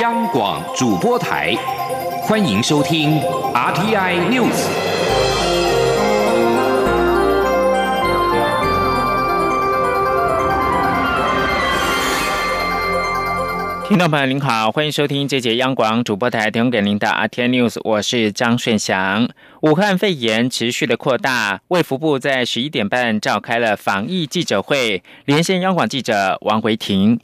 央广主播台，欢迎收听 RTI News。听众朋友您好，欢迎收听这节央广主播台提供给您的 RTI News，我是张顺祥。武汉肺炎持续的扩大，卫福部在十一点半召开了防疫记者会，连线央广记者王维婷。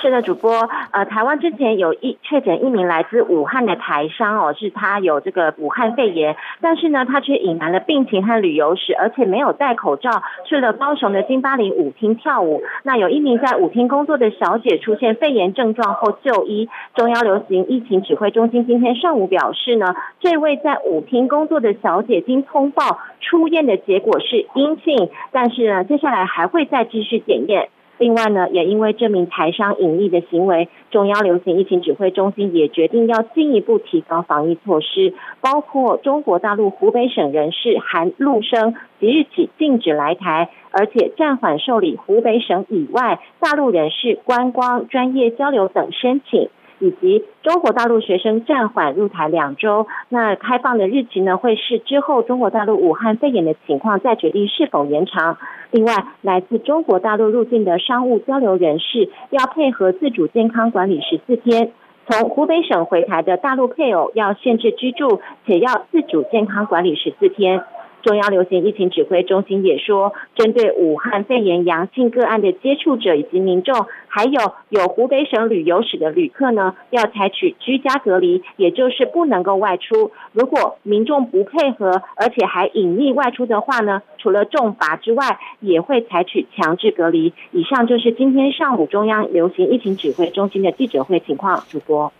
是的，主播，呃，台湾之前有一确诊一名来自武汉的台商哦，是他有这个武汉肺炎，但是呢，他却隐瞒了病情和旅游史，而且没有戴口罩，去了高雄的金巴林舞厅跳舞。那有一名在舞厅工作的小姐出现肺炎症状后就医，中央流行疫情指挥中心今天上午表示呢，这位在舞厅工作的小姐经通报出院的结果是阴性，但是呢，接下来还会再继续检验。另外呢，也因为这名台商隐匿的行为，中央流行疫情指挥中心也决定要进一步提高防疫措施，包括中国大陆湖北省人士含陆生即日起禁止来台，而且暂缓受理湖北省以外大陆人士观光、专业交流等申请。以及中国大陆学生暂缓入台两周，那开放的日期呢？会是之后中国大陆武汉肺炎的情况再决定是否延长。另外，来自中国大陆入境的商务交流人士要配合自主健康管理十四天。从湖北省回台的大陆配偶要限制居住，且要自主健康管理十四天。中央流行疫情指挥中心也说，针对武汉肺炎阳性个案的接触者以及民众，还有有湖北省旅游史的旅客呢，要采取居家隔离，也就是不能够外出。如果民众不配合，而且还隐匿外出的话呢，除了重罚之外，也会采取强制隔离。以上就是今天上午中央流行疫情指挥中心的记者会情况，主播。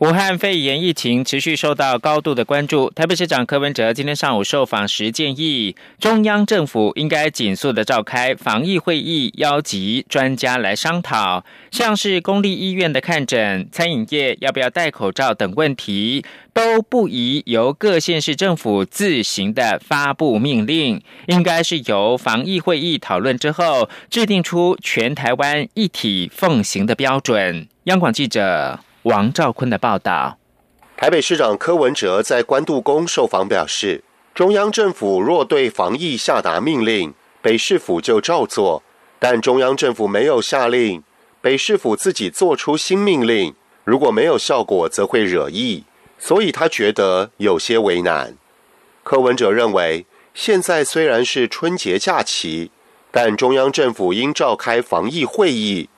武汉肺炎疫情持续受到高度的关注。台北市长柯文哲今天上午受访时建议，中央政府应该紧速的召开防疫会议，邀集专家来商讨，像是公立医院的看诊、餐饮业要不要戴口罩等问题，都不宜由各县市政府自行的发布命令，应该是由防疫会议讨论之后，制定出全台湾一体奉行的标准。央广记者。王兆坤的报道：台北市长柯文哲在关渡宫受访表示，中央政府若对防疫下达命令，北市府就照做；但中央政府没有下令，北市府自己做出新命令，如果没有效果，则会惹意，所以他觉得有些为难。柯文哲认为，现在虽然是春节假期，但中央政府应召开防疫会议。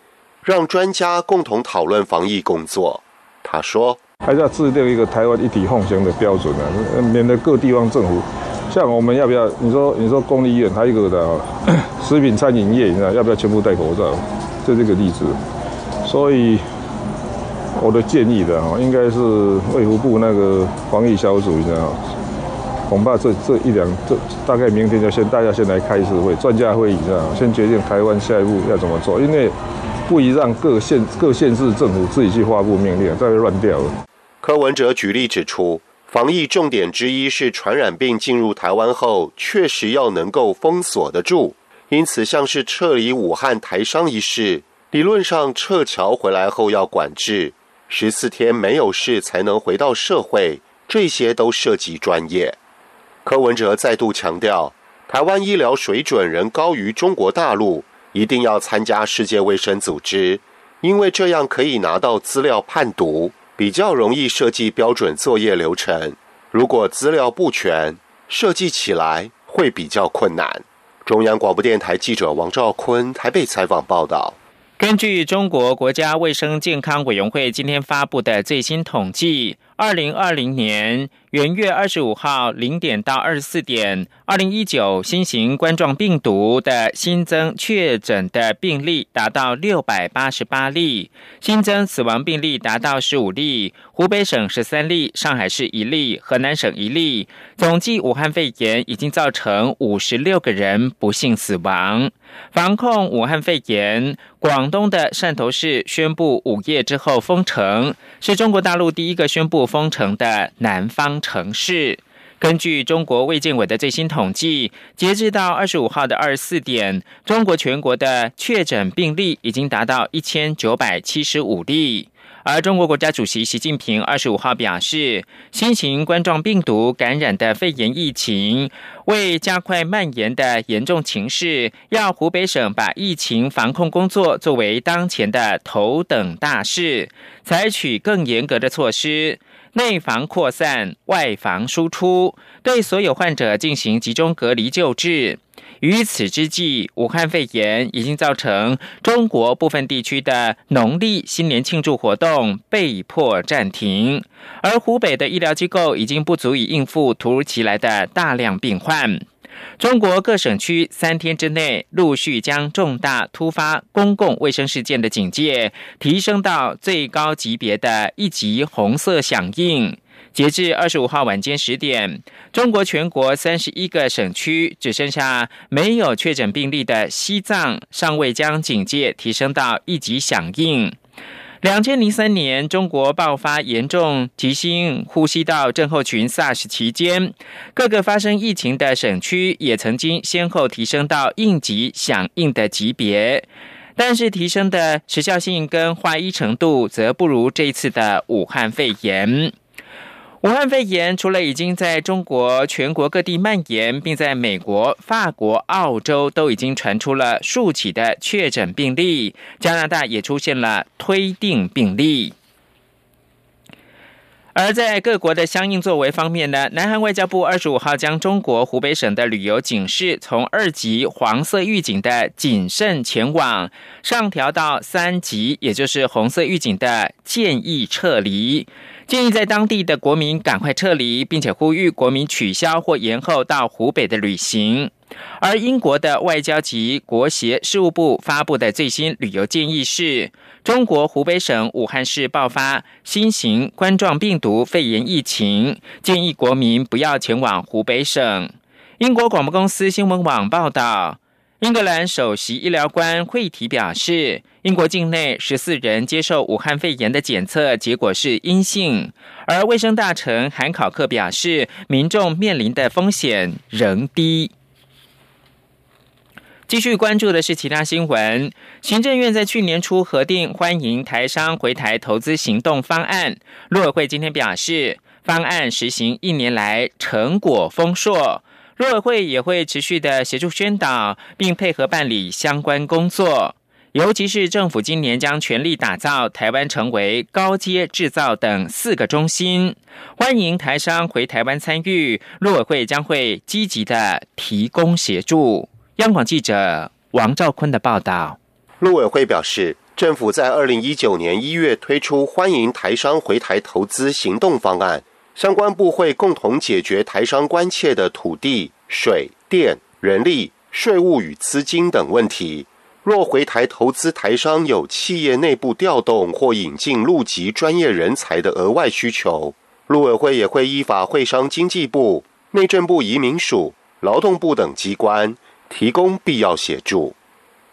让专家共同讨论防疫工作。他说：“还是要制定一个台湾一体奉行的标准啊，免得各地方政府，像我们要不要？你说，你说公立医院还有一个的食品餐饮业，你知道要不要全部戴口罩？就这个例子。所以我的建议的啊，应该是卫福部那个防疫小组，你知道恐怕这这一两这大概明天就先大家先来开一次会，专家会议，知道先决定台湾下一步要怎么做，因为。”不宜让各县各县市政府自己去发布命令，再会乱掉了。柯文哲举例指出，防疫重点之一是传染病进入台湾后，确实要能够封锁得住。因此，像是撤离武汉台商一事，理论上撤侨回来后要管制十四天没有事才能回到社会，这些都涉及专业。柯文哲再度强调，台湾医疗水准仍高于中国大陆。一定要参加世界卫生组织，因为这样可以拿到资料判读，比较容易设计标准作业流程。如果资料不全，设计起来会比较困难。中央广播电台记者王兆坤台北采访报道。根据中国国家卫生健康委员会今天发布的最新统计。二零二零年元月二十五号零点到二十四点，二零一九新型冠状病毒的新增确诊的病例达到六百八十八例，新增死亡病例达到十五例，湖北省十三例，上海市一例，河南省一例。总计武汉肺炎已经造成五十六个人不幸死亡。防控武汉肺炎，广东的汕头市宣布午夜之后封城，是中国大陆第一个宣布封城的南方城市。根据中国卫健委的最新统计，截至到二十五号的二十四点，中国全国的确诊病例已经达到一千九百七十五例。而中国国家主席习近平二十五号表示，新型冠状病毒感染的肺炎疫情，为加快蔓延的严重情势，要湖北省把疫情防控工作作为当前的头等大事，采取更严格的措施。内防扩散，外防输出，对所有患者进行集中隔离救治。于此之际，武汉肺炎已经造成中国部分地区的农历新年庆祝活动被迫暂停，而湖北的医疗机构已经不足以应付突如其来的大量病患。中国各省区三天之内陆续将重大突发公共卫生事件的警戒提升到最高级别的一级红色响应。截至二十五号晚间十点，中国全国三十一个省区只剩下没有确诊病例的西藏尚未将警戒提升到一级响应。两千零三年，中国爆发严重急性呼吸道症候群 SARS 期间，各个发生疫情的省区也曾经先后提升到应急响应的级别，但是提升的时效性跟化医程度则不如这次的武汉肺炎。武汉肺炎除了已经在中国全国各地蔓延，并在美国、法国、澳洲都已经传出了数起的确诊病例，加拿大也出现了推定病例。而在各国的相应作为方面呢，南韩外交部二十五号将中国湖北省的旅游警示从二级黄色预警的谨慎前往上调到三级，也就是红色预警的建议撤离。建议在当地的国民赶快撤离，并且呼吁国民取消或延后到湖北的旅行。而英国的外交及国协事务部发布的最新旅游建议是：中国湖北省武汉市爆发新型冠状病毒肺炎疫情，建议国民不要前往湖北省。英国广播公司新闻网报道。英格兰首席医疗官惠提表示，英国境内十四人接受武汉肺炎的检测结果是阴性，而卫生大臣韩考克表示，民众面临的风险仍低。继续关注的是其他新闻，行政院在去年初核定欢迎台商回台投资行动方案，陆委会今天表示，方案实行一年来成果丰硕。陆委会也会持续的协助宣导，并配合办理相关工作。尤其是政府今年将全力打造台湾成为高阶制造等四个中心，欢迎台商回台湾参与。陆委会将会积极的提供协助。央广记者王兆坤的报道。陆委会表示，政府在二零一九年一月推出欢迎台商回台投资行动方案。相关部会共同解决台商关切的土地、水电、人力、税务与资金等问题。若回台投资台商有企业内部调动或引进陆籍专业人才的额外需求，陆委会也会依法会商经济部、内政部移民署、劳动部等机关提供必要协助。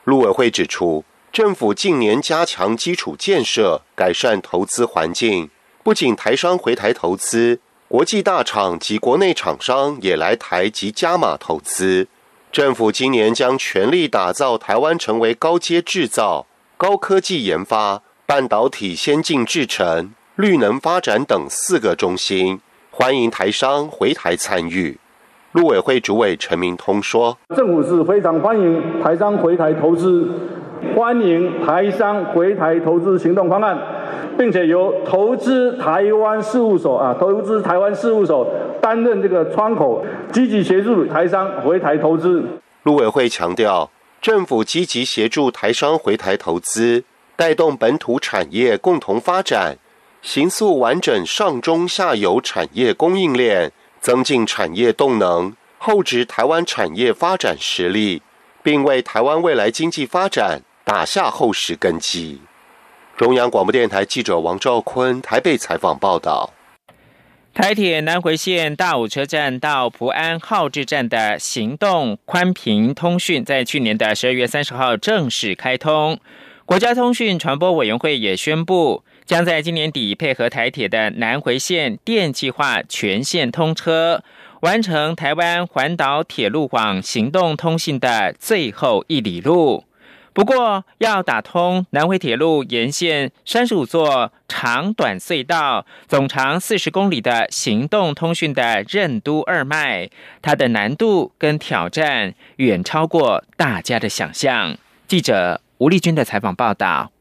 陆委会指出，政府近年加强基础建设，改善投资环境。不仅台商回台投资，国际大厂及国内厂商也来台及加码投资。政府今年将全力打造台湾成为高阶制造、高科技研发、半导体先进制程、绿能发展等四个中心，欢迎台商回台参与。陆委会主委陈明通说：“政府是非常欢迎台商回台投资，欢迎台商回台投资行动方案。”并且由投资台湾事务所啊，投资台湾事务所担任这个窗口，积极协助台商回台投资。陆委会强调，政府积极协助台商回台投资，带动本土产业共同发展，形塑完整上中下游产业供应链，增进产业动能，厚植台湾产业发展实力，并为台湾未来经济发展打下厚实根基。中央广播电台记者王兆坤台北采访报道：台铁南回线大武车站到福安号志站的行动宽频通讯，在去年的十二月三十号正式开通。国家通讯传播委员会也宣布，将在今年底配合台铁的南回线电气化全线通车。完成台湾环岛铁路网行动通信的最后一里路。不过，要打通南回铁路沿线三十五座长短隧道、总长四十公里的行动通讯的任督二脉，它的难度跟挑战远超过大家的想象。记者吴丽君的采访报道。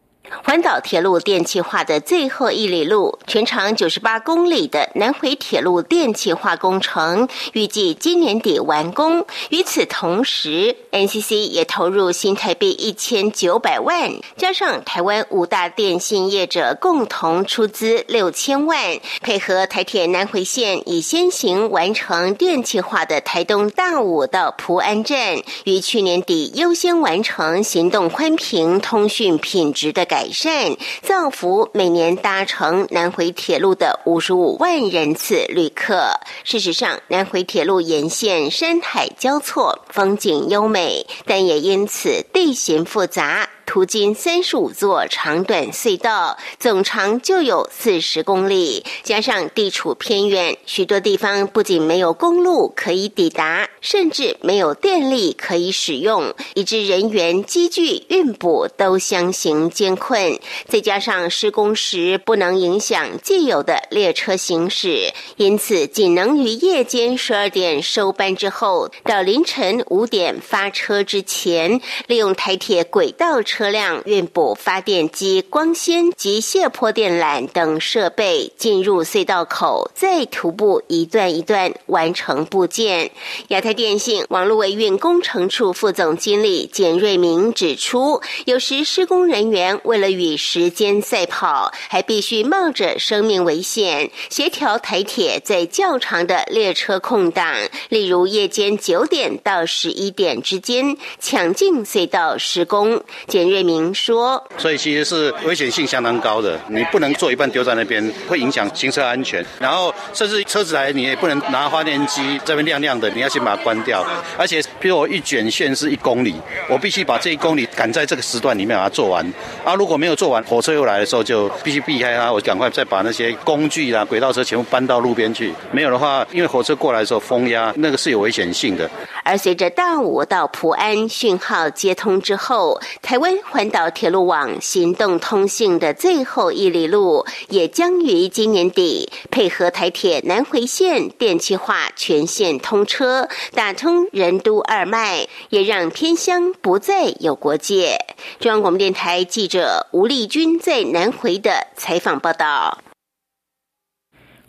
环岛铁路电气化的最后一里路，全长九十八公里的南回铁路电气化工程，预计今年底完工。与此同时，NCC 也投入新台币一千九百万，加上台湾五大电信业者共同出资六千万，配合台铁南回线，已先行完成电气化的台东大武到蒲安站，于去年底优先完成行动宽频通讯品质的改。改善，造福每年搭乘南回铁路的五十五万人次旅客。事实上，南回铁路沿线山海交错，风景优美，但也因此地形复杂。途经三十五座长短隧道，总长就有四十公里。加上地处偏远，许多地方不仅没有公路可以抵达，甚至没有电力可以使用，以致人员、机具运补都相形艰困。再加上施工时不能影响既有的列车行驶，因此仅能于夜间十二点收班之后，到凌晨五点发车之前，利用台铁轨道车。车辆运补发电机、光纤及卸坡电缆等设备进入隧道口，再徒步一段一段完成部件。亚太电信网络维运工程处副总经理简瑞明指出，有时施工人员为了与时间赛跑，还必须冒着生命危险协调台铁在较长的列车空档，例如夜间九点到十一点之间抢进隧道施工。简瑞明说：“所以其实是危险性相当高的，你不能做一半丢在那边，会影响行车安全。然后甚至车子来，你也不能拿发电机这边亮亮的，你要先把它关掉。而且，比如我一卷线是一公里，我必须把这一公里赶在这个时段里面把它做完。啊，如果没有做完，火车又来的时候，就必须避开它，我赶快再把那些工具啊、轨道车全部搬到路边去。没有的话，因为火车过来的时候风压，那个是有危险性的。而随着大武到普安讯号接通之后，台湾。环岛铁路网行动通信的最后一里路，也将于今年底配合台铁南回线电气化全线通车，打通人都二脉，也让偏乡不再有国界。中央广播电台记者吴丽君在南回的采访报道。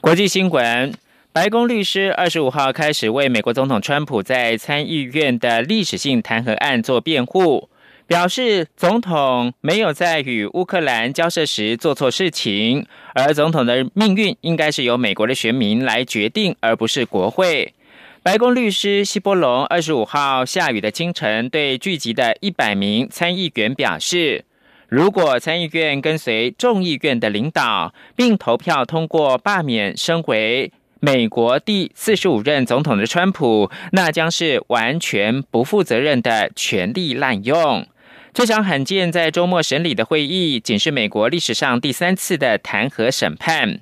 国际新闻：白宫律师二十五号开始为美国总统川普在参议院的历史性弹劾案做辩护。表示总统没有在与乌克兰交涉时做错事情，而总统的命运应该是由美国的选民来决定，而不是国会。白宫律师希波隆二十五号下雨的清晨对聚集的一百名参议员表示，如果参议院跟随众议院的领导，并投票通过罢免身为美国第四十五任总统的川普，那将是完全不负责任的权力滥用。这场罕见在周末审理的会议，仅是美国历史上第三次的弹劾审判。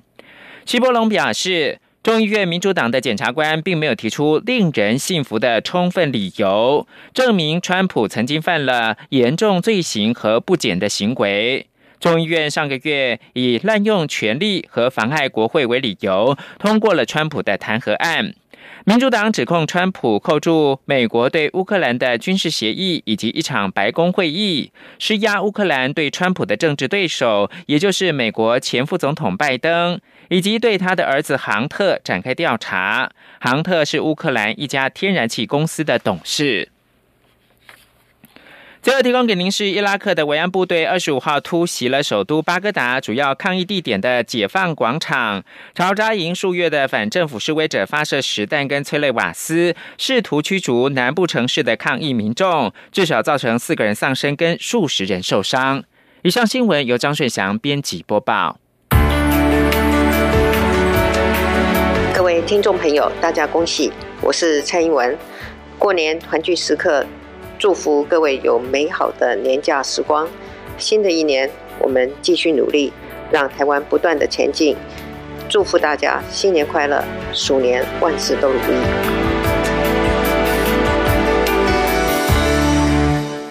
希波隆表示，众议院民主党的检察官并没有提出令人信服的充分理由，证明川普曾经犯了严重罪行和不检的行为。众议院上个月以滥用权力和妨碍国会为理由，通过了川普的弹劾案。民主党指控川普扣住美国对乌克兰的军事协议，以及一场白宫会议，施压乌克兰对川普的政治对手，也就是美国前副总统拜登，以及对他的儿子杭特展开调查。杭特是乌克兰一家天然气公司的董事。最后提供给您是伊拉克的维安部队二十五号突袭了首都巴格达主要抗议地点的解放广场，朝扎营数月的反政府示威者发射实弹跟催泪瓦斯，试图驱逐南部城市的抗议民众，至少造成四个人丧生跟数十人受伤。以上新闻由张顺祥编辑播报。各位听众朋友，大家恭喜！我是蔡英文，过年团聚时刻。祝福各位有美好的年假时光。新的一年，我们继续努力，让台湾不断的前进。祝福大家新年快乐，鼠年万事都如意。